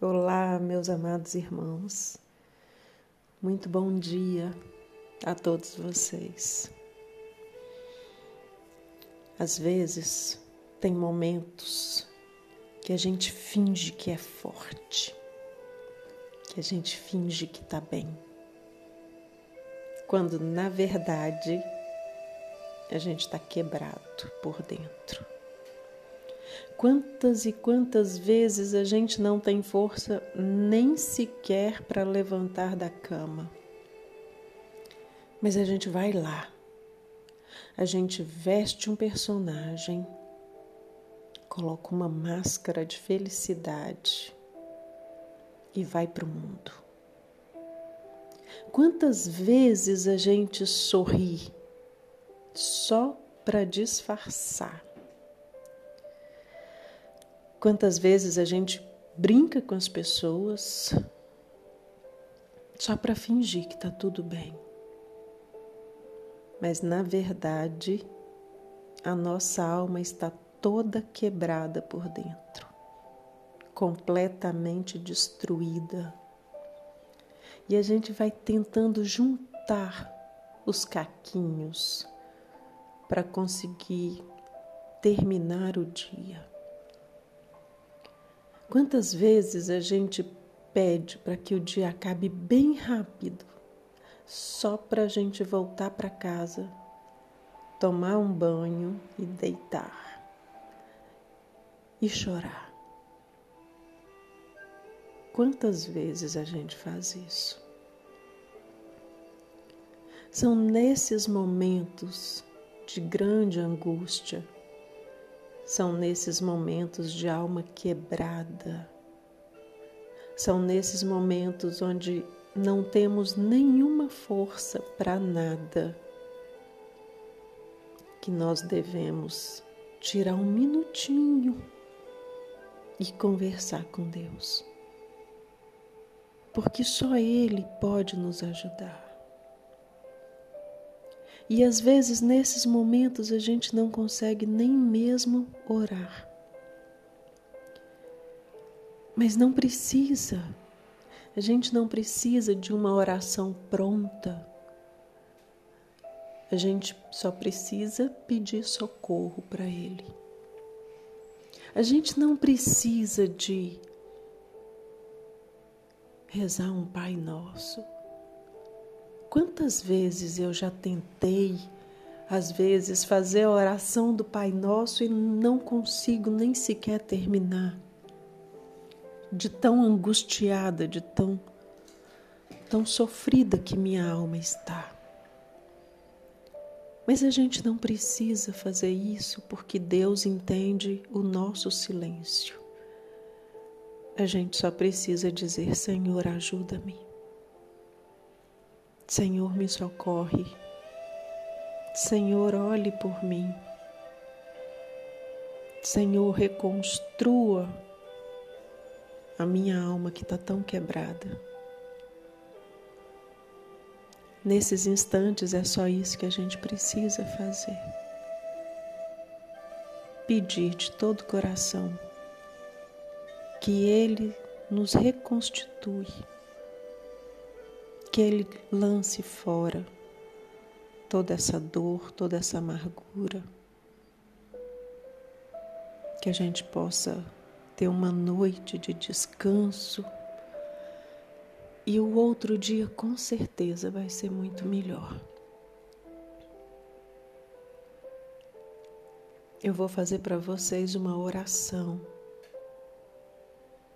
Olá, meus amados irmãos. Muito bom dia a todos vocês. Às vezes, tem momentos que a gente finge que é forte, que a gente finge que tá bem, quando na verdade a gente está quebrado por dentro. Quantas e quantas vezes a gente não tem força nem sequer para levantar da cama. Mas a gente vai lá. A gente veste um personagem, coloca uma máscara de felicidade e vai para o mundo. Quantas vezes a gente sorri só para disfarçar Quantas vezes a gente brinca com as pessoas só para fingir que está tudo bem. Mas na verdade, a nossa alma está toda quebrada por dentro, completamente destruída. E a gente vai tentando juntar os caquinhos para conseguir terminar o dia. Quantas vezes a gente pede para que o dia acabe bem rápido, só para a gente voltar para casa, tomar um banho e deitar e chorar? Quantas vezes a gente faz isso? São nesses momentos de grande angústia são nesses momentos de alma quebrada, são nesses momentos onde não temos nenhuma força para nada, que nós devemos tirar um minutinho e conversar com Deus. Porque só Ele pode nos ajudar. E às vezes nesses momentos a gente não consegue nem mesmo orar. Mas não precisa. A gente não precisa de uma oração pronta. A gente só precisa pedir socorro para Ele. A gente não precisa de rezar um Pai Nosso. Quantas vezes eu já tentei, às vezes, fazer a oração do Pai Nosso e não consigo nem sequer terminar. De tão angustiada, de tão, tão sofrida que minha alma está. Mas a gente não precisa fazer isso porque Deus entende o nosso silêncio. A gente só precisa dizer: Senhor, ajuda-me. Senhor, me socorre. Senhor, olhe por mim. Senhor, reconstrua a minha alma que está tão quebrada. Nesses instantes é só isso que a gente precisa fazer. Pedir de todo o coração que Ele nos reconstitui que Ele lance fora toda essa dor, toda essa amargura, que a gente possa ter uma noite de descanso e o outro dia com certeza vai ser muito melhor. Eu vou fazer para vocês uma oração,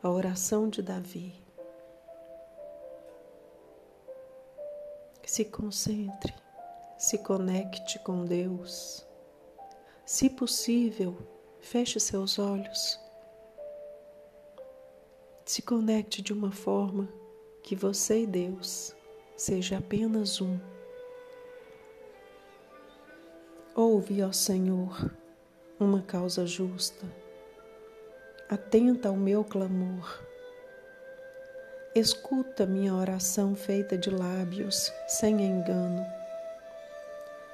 a oração de Davi. Se concentre, se conecte com Deus. Se possível, feche seus olhos. Se conecte de uma forma que você e Deus seja apenas um. Ouve, ó Senhor, uma causa justa. Atenta ao meu clamor Escuta minha oração feita de lábios, sem engano.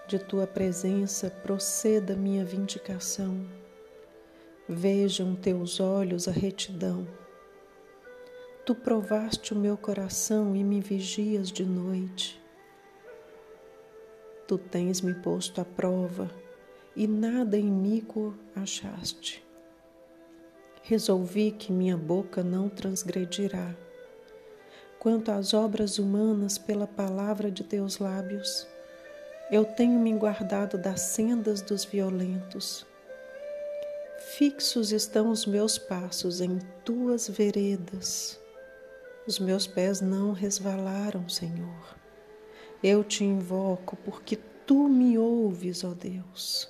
De tua presença proceda minha vindicação. Vejam teus olhos a retidão. Tu provaste o meu coração e me vigias de noite. Tu tens me posto à prova e nada iníquo achaste. Resolvi que minha boca não transgredirá. Quanto às obras humanas pela palavra de teus lábios, eu tenho me guardado das sendas dos violentos. Fixos estão os meus passos em tuas veredas. Os meus pés não resvalaram, Senhor. Eu te invoco porque tu me ouves, ó Deus.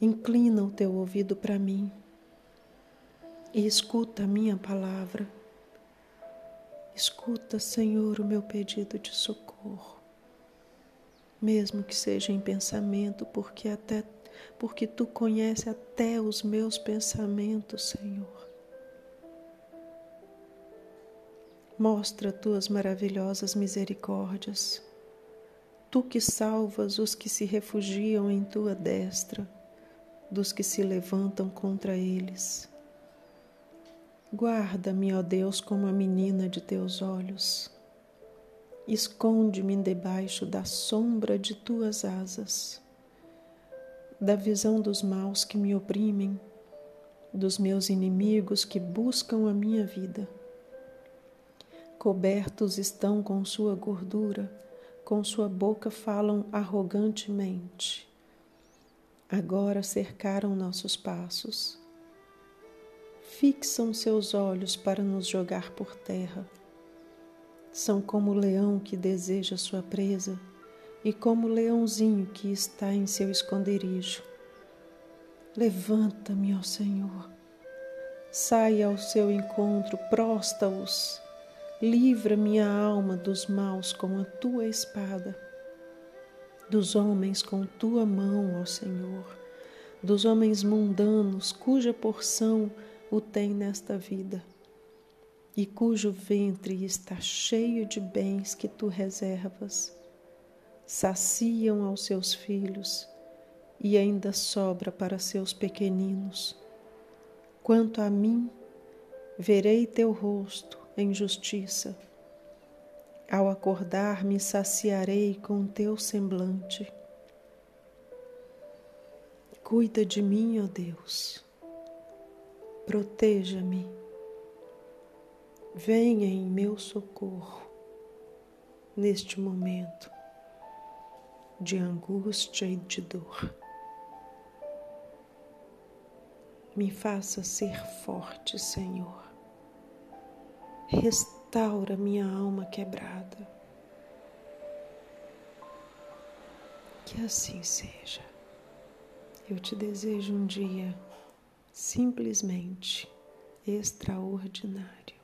Inclina o teu ouvido para mim e escuta a minha palavra. Escuta, Senhor, o meu pedido de socorro, mesmo que seja em pensamento, porque até porque tu conheces até os meus pensamentos, Senhor. Mostra tuas maravilhosas misericórdias, tu que salvas os que se refugiam em tua destra dos que se levantam contra eles. Guarda-me, ó Deus, como a menina de teus olhos. Esconde-me debaixo da sombra de tuas asas, da visão dos maus que me oprimem, dos meus inimigos que buscam a minha vida. Cobertos estão com sua gordura, com sua boca falam arrogantemente agora cercaram nossos passos. Fixam seus olhos para nos jogar por terra. São como o leão que deseja sua presa e como o leãozinho que está em seu esconderijo. Levanta-me, ó Senhor. Saia ao seu encontro, prosta-os. Livra minha alma dos maus com a tua espada dos homens com tua mão, ó Senhor, dos homens mundanos, cuja porção o tem nesta vida, e cujo ventre está cheio de bens que tu reservas, saciam aos seus filhos e ainda sobra para seus pequeninos. Quanto a mim, verei teu rosto em justiça ao acordar, me saciarei com teu semblante. Cuida de mim, ó Deus. Proteja-me. Venha em meu socorro neste momento de angústia e de dor. Me faça ser forte, Senhor. Restaura minha alma quebrada. Que assim seja. Eu te desejo um dia simplesmente extraordinário.